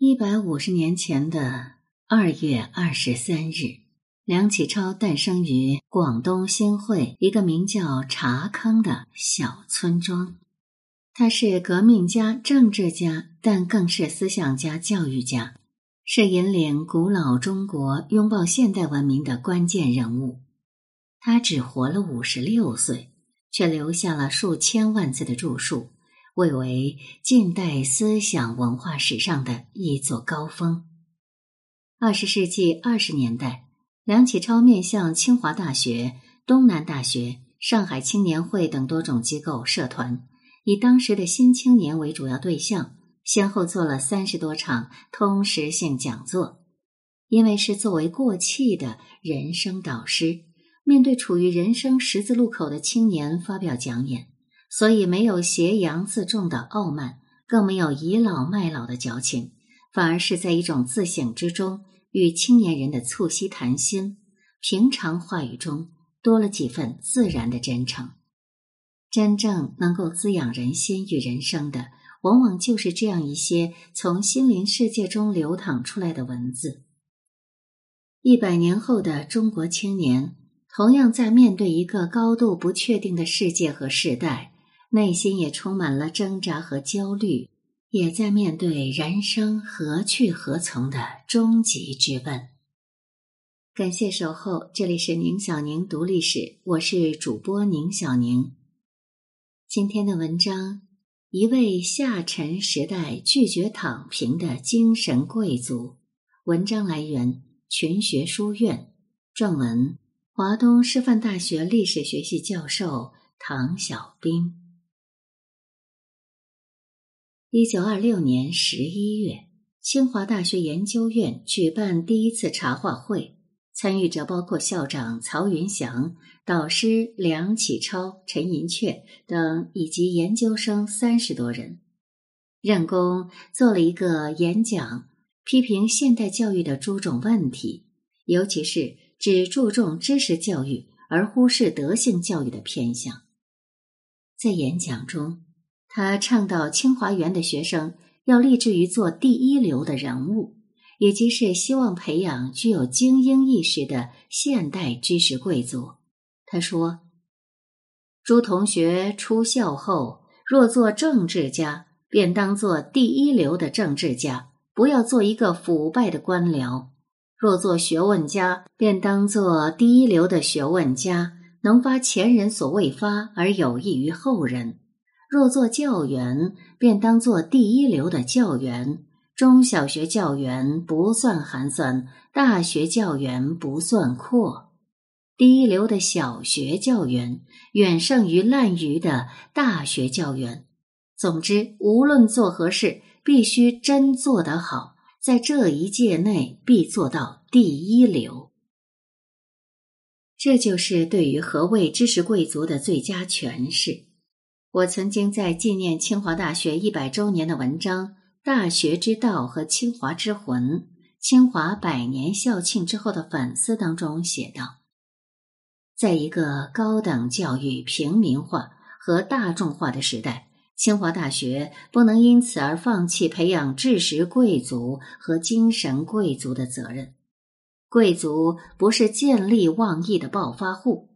一百五十年前的二月二十三日，梁启超诞生于广东新会一个名叫茶坑的小村庄。他是革命家、政治家，但更是思想家、教育家，是引领古老中国拥抱现代文明的关键人物。他只活了五十六岁，却留下了数千万字的著述。蔚为近代思想文化史上的一座高峰。二十世纪二十年代，梁启超面向清华大学、东南大学、上海青年会等多种机构社团，以当时的新青年为主要对象，先后做了三十多场通识性讲座。因为是作为过气的人生导师，面对处于人生十字路口的青年发表讲演。所以没有挟洋自重的傲慢，更没有倚老卖老的矫情，反而是在一种自省之中，与青年人的促膝谈心，平常话语中多了几分自然的真诚。真正能够滋养人心与人生的，往往就是这样一些从心灵世界中流淌出来的文字。一百年后的中国青年，同样在面对一个高度不确定的世界和时代。内心也充满了挣扎和焦虑，也在面对人生何去何从的终极之问。感谢守候，这里是宁小宁读历史，我是主播宁小宁。今天的文章，一位下沉时代拒绝躺平的精神贵族。文章来源群学书院，撰文华东师范大学历史学系教授唐小兵。一九二六年十一月，清华大学研究院举办第一次茶话会，参与者包括校长曹云祥、导师梁启超、陈寅恪等，以及研究生三十多人。任公做了一个演讲，批评现代教育的诸种问题，尤其是只注重知识教育而忽视德性教育的偏向。在演讲中。他倡导清华园的学生要立志于做第一流的人物，也即是希望培养具有精英意识的现代知识贵族。他说：“诸同学出校后，若做政治家，便当做第一流的政治家，不要做一个腐败的官僚；若做学问家，便当做第一流的学问家，能发前人所未发，而有益于后人。”若做教员，便当做第一流的教员。中小学教员不算寒酸，大学教员不算阔。第一流的小学教员远胜于滥竽的大学教员。总之，无论做何事，必须真做得好，在这一届内必做到第一流。这就是对于何谓知识贵族的最佳诠释。我曾经在纪念清华大学一百周年的文章《大学之道和清华之魂：清华百年校庆之后的反思》当中写道：在一个高等教育平民化和大众化的时代，清华大学不能因此而放弃培养知识贵族和精神贵族的责任。贵族不是见利忘义的暴发户。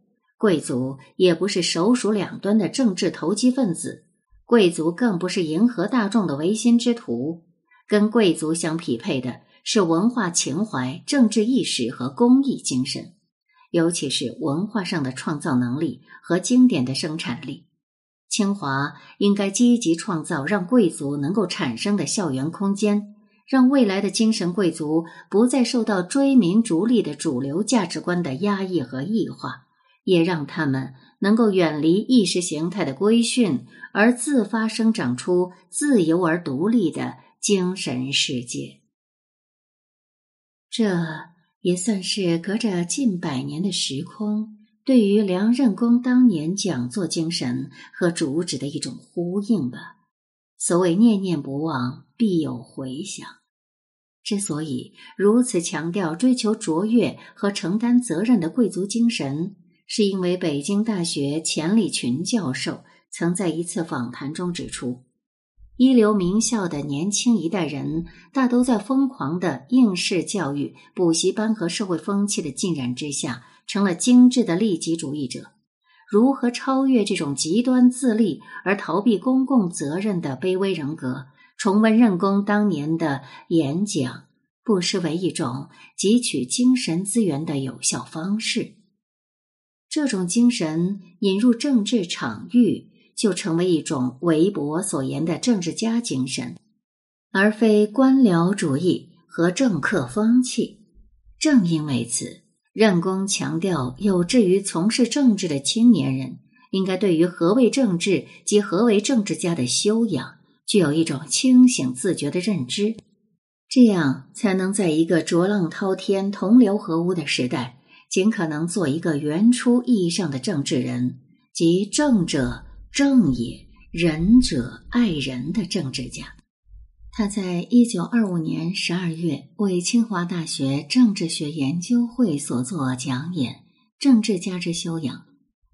贵族也不是首鼠两端的政治投机分子，贵族更不是迎合大众的唯心之徒。跟贵族相匹配的是文化情怀、政治意识和公益精神，尤其是文化上的创造能力和经典的生产力。清华应该积极创造让贵族能够产生的校园空间，让未来的精神贵族不再受到追名逐利的主流价值观的压抑和异化。也让他们能够远离意识形态的规训，而自发生长出自由而独立的精神世界。这也算是隔着近百年的时空，对于梁任公当年讲座精神和主旨的一种呼应吧。所谓念念不忘，必有回响。之所以如此强调追求卓越和承担责任的贵族精神。是因为北京大学钱理群教授曾在一次访谈中指出，一流名校的年轻一代人，大都在疯狂的应试教育、补习班和社会风气的浸染之下，成了精致的利己主义者。如何超越这种极端自立而逃避公共责任的卑微人格？重温任公当年的演讲，不失为一种汲取精神资源的有效方式。这种精神引入政治场域。就成为一种韦伯所言的政治家精神，而非官僚主义和政客风气。正因为此，任公强调，有志于从事政治的青年人，应该对于何为政治及何为政治家的修养，具有一种清醒自觉的认知，这样才能在一个浊浪滔天、同流合污的时代，尽可能做一个原初意义上的政治人，即政者。正也，仁者爱人的政治家。他在一九二五年十二月为清华大学政治学研究会所作讲演《政治家之修养》，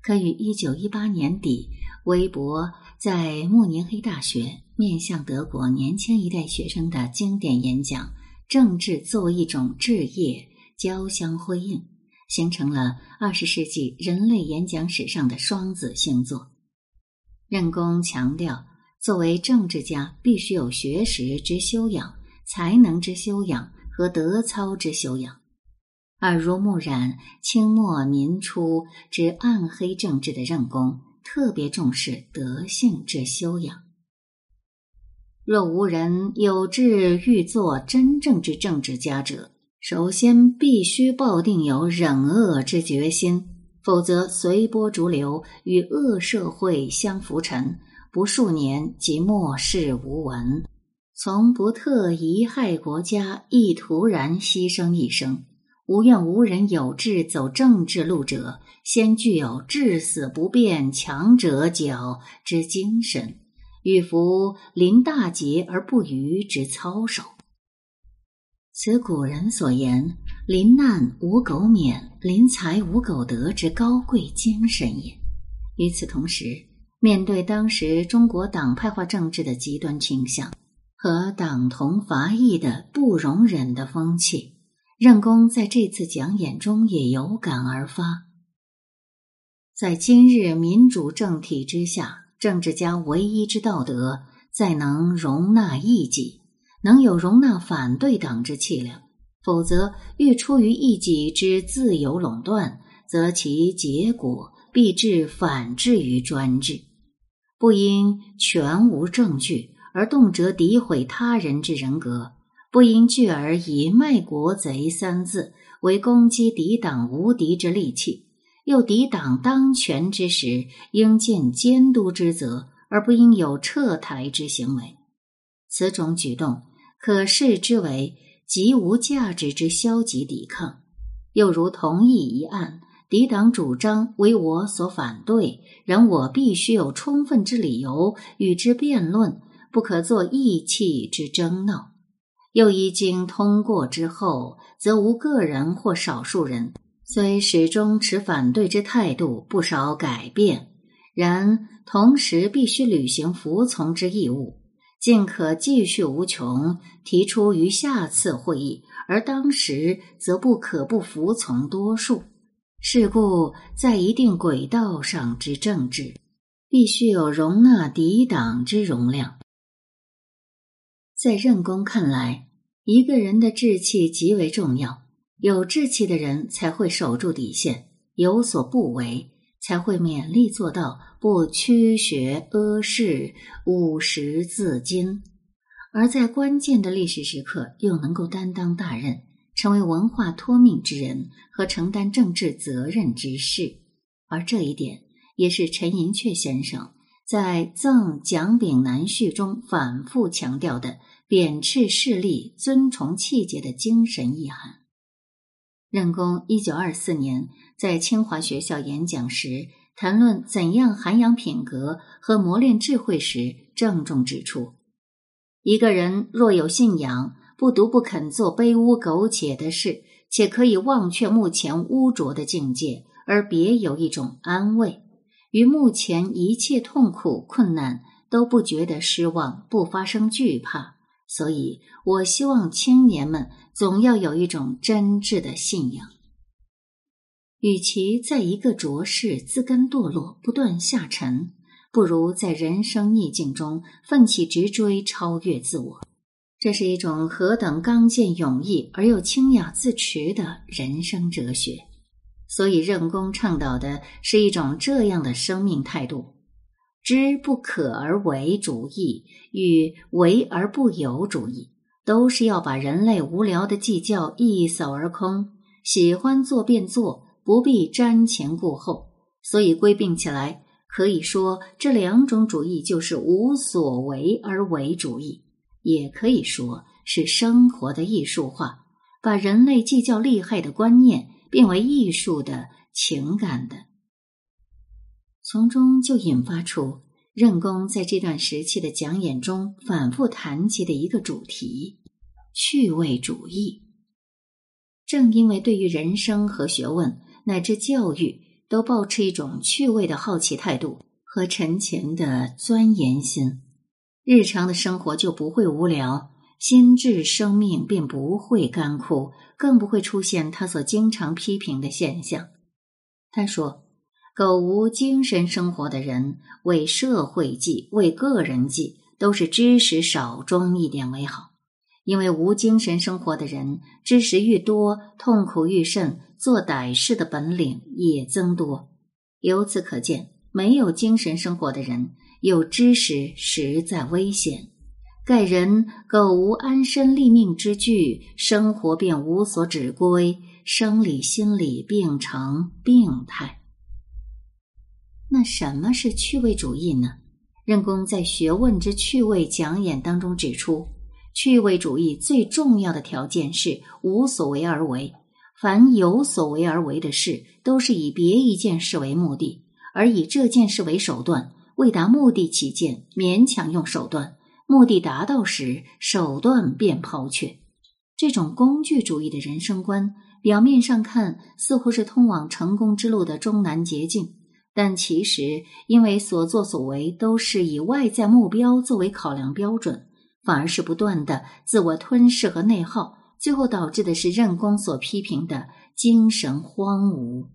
可与一九一八年底韦伯在慕尼黑大学面向德国年轻一代学生的经典演讲《政治作为一种置业》交相辉映，形成了二十世纪人类演讲史上的双子星座。任公强调，作为政治家，必须有学识之修养、才能之修养和德操之修养。耳濡目染清末民初之暗黑政治的任公，特别重视德性之修养。若无人有志欲做真正之政治家者，首先必须抱定有忍恶之决心。否则，随波逐流，与恶社会相浮沉，不数年即末世无闻。从不特贻害国家，亦徒然牺牲一生，无怨无人有志走政治路者，先具有至死不变强者脚之精神，与服临大节而不渝之操守。此古人所言“临难无苟免，临财无苟得”之高贵精神也。与此同时，面对当时中国党派化政治的极端倾向和党同伐异的不容忍的风气，任公在这次讲演中也有感而发。在今日民主政体之下，政治家唯一之道德，在能容纳异己。能有容纳反对党之气量，否则欲出于一己之自由垄断，则其结果必致反制于专制。不因全无证据而动辄诋毁他人之人格，不因惧而以卖国贼三字为攻击敌党无敌之利器，又敌党当权之时应尽监督之责，而不应有撤台之行为。此种举动。可视之为极无价值之消极抵抗，又如同意一案，敌党主张为我所反对，然我必须有充分之理由与之辩论，不可作意气之争闹。又一经通过之后，则无个人或少数人虽始终持反对之态度，不少改变，然同时必须履行服从之义务。尽可继续无穷，提出于下次会议，而当时则不可不服从多数。是故，在一定轨道上之政治，必须有容纳敌党之容量。在任公看来，一个人的志气极为重要，有志气的人才会守住底线，有所不为。才会勉力做到不屈学阿世，务实自矜；而在关键的历史时刻，又能够担当大任，成为文化托命之人和承担政治责任之士。而这一点，也是陈寅恪先生在《赠蒋炳南序》中反复强调的贬斥势力、尊崇气节的精神意涵。任公一九二四年在清华学校演讲时，谈论怎样涵养品格和磨练智慧时，郑重指出：一个人若有信仰，不独不肯做卑污苟且的事，且可以忘却目前污浊的境界，而别有一种安慰，于目前一切痛苦困难都不觉得失望，不发生惧怕。所以我希望青年们总要有一种真挚的信仰。与其在一个浊世自甘堕落、不断下沉，不如在人生逆境中奋起直追、超越自我。这是一种何等刚健勇毅而又清雅自持的人生哲学。所以，任公倡导的是一种这样的生命态度：知不可而为主义与为而不有主义，都是要把人类无聊的计较一扫而空。喜欢做便做。不必瞻前顾后，所以归并起来，可以说这两种主义就是无所为而为主义，也可以说是生活的艺术化，把人类计较厉害的观念变为艺术的情感的，从中就引发出任公在这段时期的讲演中反复谈及的一个主题——趣味主义。正因为对于人生和学问。乃至教育都保持一种趣味的好奇态度和沉潜的钻研心，日常的生活就不会无聊，心智生命便不会干枯，更不会出现他所经常批评的现象。他说：“苟无精神生活的人，为社会计、为个人计，都是知识少装一点为好。因为无精神生活的人，知识愈多，痛苦愈甚。”做歹事的本领也增多，由此可见，没有精神生活的人有知识实在危险。盖人苟无安身立命之具，生活便无所指归，生理心理病成病态。那什么是趣味主义呢？任公在《学问之趣味》讲演当中指出，趣味主义最重要的条件是无所为而为。凡有所为而为的事，都是以别一件事为目的，而以这件事为手段。为达目的起见，勉强用手段；目的达到时，手段便抛却。这种工具主义的人生观，表面上看似乎是通往成功之路的终南捷径，但其实因为所作所为都是以外在目标作为考量标准，反而是不断的自我吞噬和内耗。最后导致的是任公所批评的精神荒芜。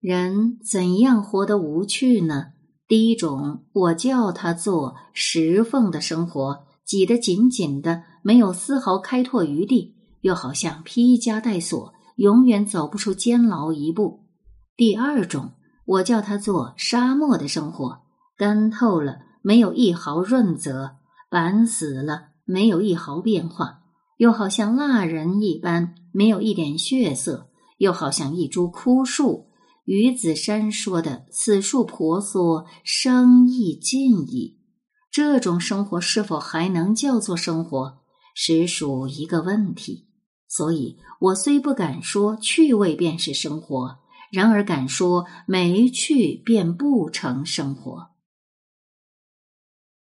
人怎样活得无趣呢？第一种，我叫他做石缝的生活，挤得紧紧的，没有丝毫开拓余地，又好像披枷带锁，永远走不出监牢一步。第二种，我叫他做沙漠的生活，干透了，没有一毫润泽；板死了，没有一毫变化。又好像蜡人一般，没有一点血色；又好像一株枯树。于子山说的“此树婆娑，生意尽矣”，这种生活是否还能叫做生活，实属一个问题。所以，我虽不敢说趣味便是生活，然而敢说没趣便不成生活。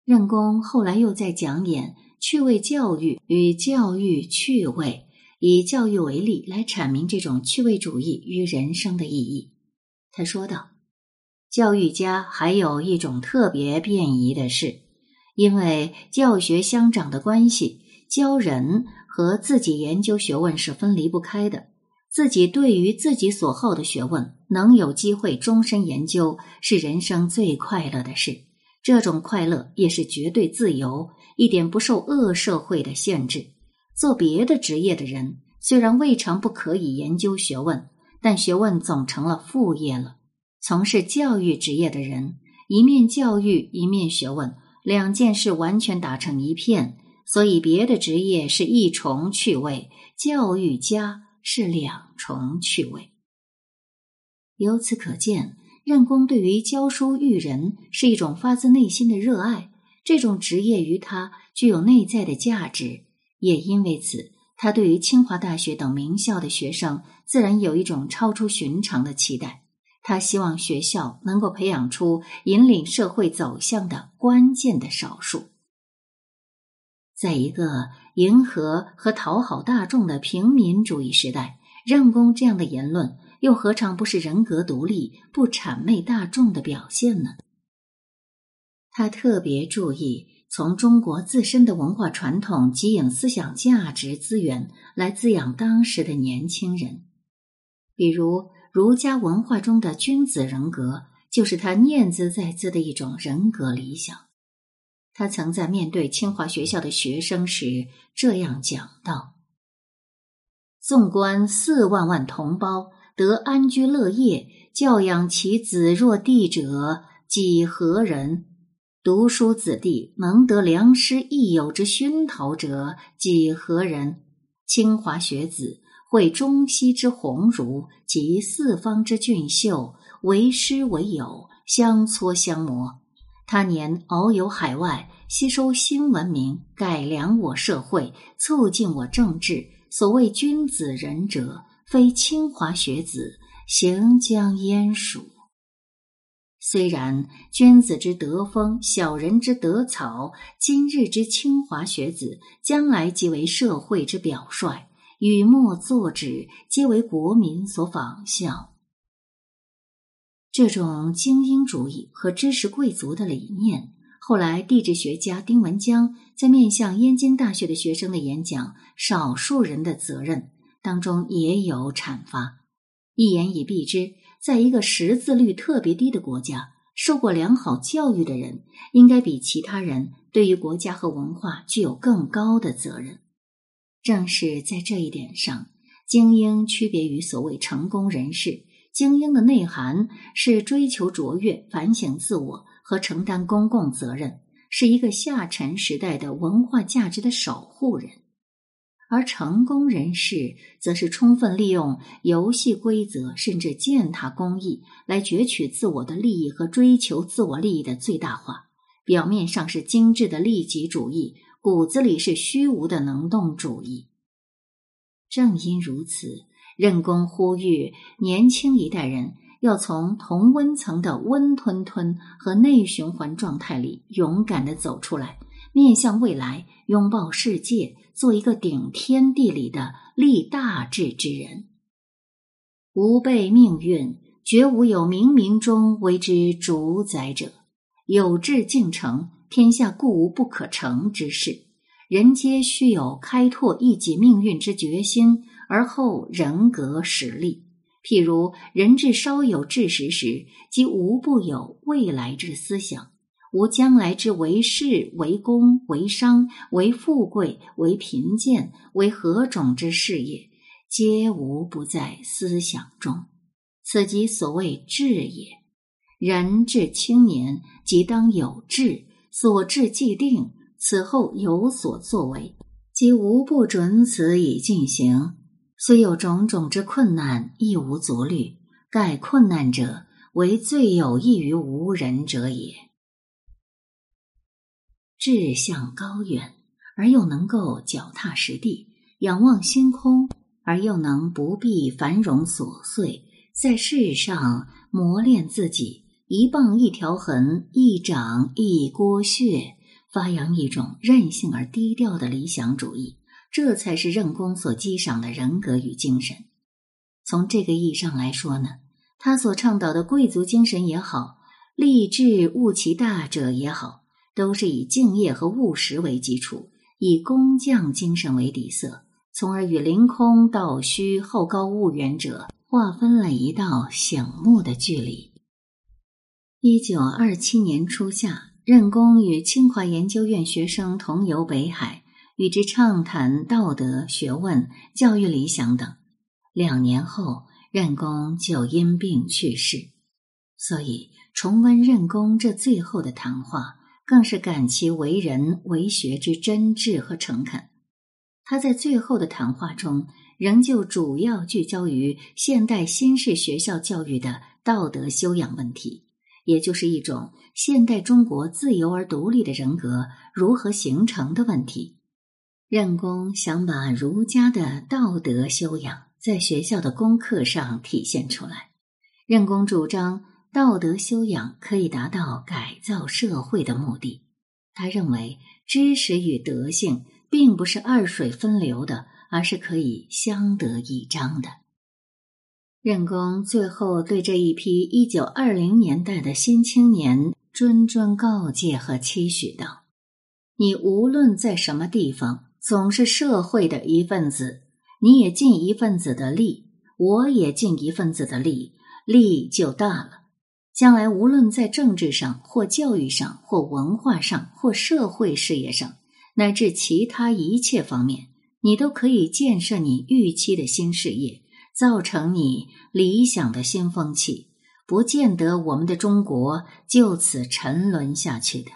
任公后来又在讲演。趣味教育与教育趣味，以教育为例来阐明这种趣味主义与人生的意义。他说道：“教育家还有一种特别便宜的事，因为教学相长的关系，教人和自己研究学问是分离不开的。自己对于自己所好的学问，能有机会终身研究，是人生最快乐的事。这种快乐也是绝对自由。”一点不受恶社会的限制。做别的职业的人，虽然未尝不可以研究学问，但学问总成了副业了。从事教育职业的人，一面教育，一面学问，两件事完全打成一片。所以，别的职业是一重趣味，教育家是两重趣味。由此可见，任公对于教书育人是一种发自内心的热爱。这种职业于他具有内在的价值，也因为此，他对于清华大学等名校的学生自然有一种超出寻常的期待。他希望学校能够培养出引领社会走向的关键的少数。在一个迎合和讨好大众的平民主义时代，任公这样的言论又何尝不是人格独立、不谄媚大众的表现呢？他特别注意从中国自身的文化传统汲引思想价值资源，来滋养当时的年轻人。比如儒家文化中的君子人格，就是他念兹在兹的一种人格理想。他曾在面对清华学校的学生时这样讲道：“纵观四万万同胞得安居乐业，教养其子若弟者，几何人？读书子弟能得良师益友之熏陶者，几何人？清华学子会中西之鸿儒及四方之俊秀，为师为友，相搓相磨。”他年遨游海外，吸收新文明，改良我社会，促进我政治。所谓君子仁者，非清华学子，行将焉属？虽然君子之德风，小人之德草，今日之清华学子，将来即为社会之表率，语墨作纸，皆为国民所仿效。这种精英主义和知识贵族的理念，后来地质学家丁文江在面向燕京大学的学生的演讲《少数人的责任》当中也有阐发。一言以蔽之，在一个识字率特别低的国家，受过良好教育的人，应该比其他人对于国家和文化具有更高的责任。正是在这一点上，精英区别于所谓成功人士。精英的内涵是追求卓越、反省自我和承担公共责任，是一个下沉时代的文化价值的守护人；而成功人士则是充分利用游戏规则，甚至践踏公益，来攫取自我的利益和追求自我利益的最大化。表面上是精致的利己主义，骨子里是虚无的能动主义。正因如此。任公呼吁年轻一代人要从同温层的温吞吞和内循环状态里勇敢的走出来，面向未来，拥抱世界，做一个顶天地里的立大志之人。吾辈命运，绝无有冥冥中为之主宰者。有志竟成，天下固无不可成之事。人皆须有开拓一己命运之决心。而后人格实力，譬如人至稍有志识时，即无不有未来之思想，无将来之为事、为公、为商、为富贵、为贫贱、为何种之事业，皆无不在思想中。此即所谓志也。人至青年，即当有志，所志既定，此后有所作为，即无不准此以进行。虽有种种之困难，亦无足虑。盖困难者，为最有益于无人者也。志向高远，而又能够脚踏实地，仰望星空，而又能不必繁荣琐碎，在世上磨练自己，一棒一条痕，一掌一锅血，发扬一种任性而低调的理想主义。这才是任公所激赏的人格与精神。从这个意义上来说呢，他所倡导的贵族精神也好，立志务其大者也好，都是以敬业和务实为基础，以工匠精神为底色，从而与凌空倒虚、好高骛远者划分了一道醒目的距离。一九二七年初夏，任公与清华研究院学生同游北海。与之畅谈道德学问、教育理想等。两年后，任公就因病去世。所以，重温任公这最后的谈话，更是感其为人为学之真挚和诚恳。他在最后的谈话中，仍旧主要聚焦于现代新式学校教育的道德修养问题，也就是一种现代中国自由而独立的人格如何形成的问题。任公想把儒家的道德修养在学校的功课上体现出来。任公主张道德修养可以达到改造社会的目的。他认为知识与德性并不是二水分流的，而是可以相得益彰的。任公最后对这一批一九二零年代的新青年谆谆告诫和期许道：“你无论在什么地方，总是社会的一份子，你也尽一份子的力，我也尽一份子的力，力就大了。将来无论在政治上、或教育上、或文化上、或社会事业上，乃至其他一切方面，你都可以建设你预期的新事业，造成你理想的新风气。”不见得我们的中国就此沉沦下去的。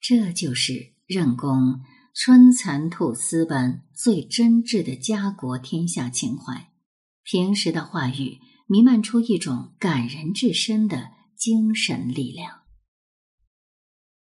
这就是任公春蚕吐丝般最真挚的家国天下情怀。平时的话语弥漫出一种感人至深的精神力量。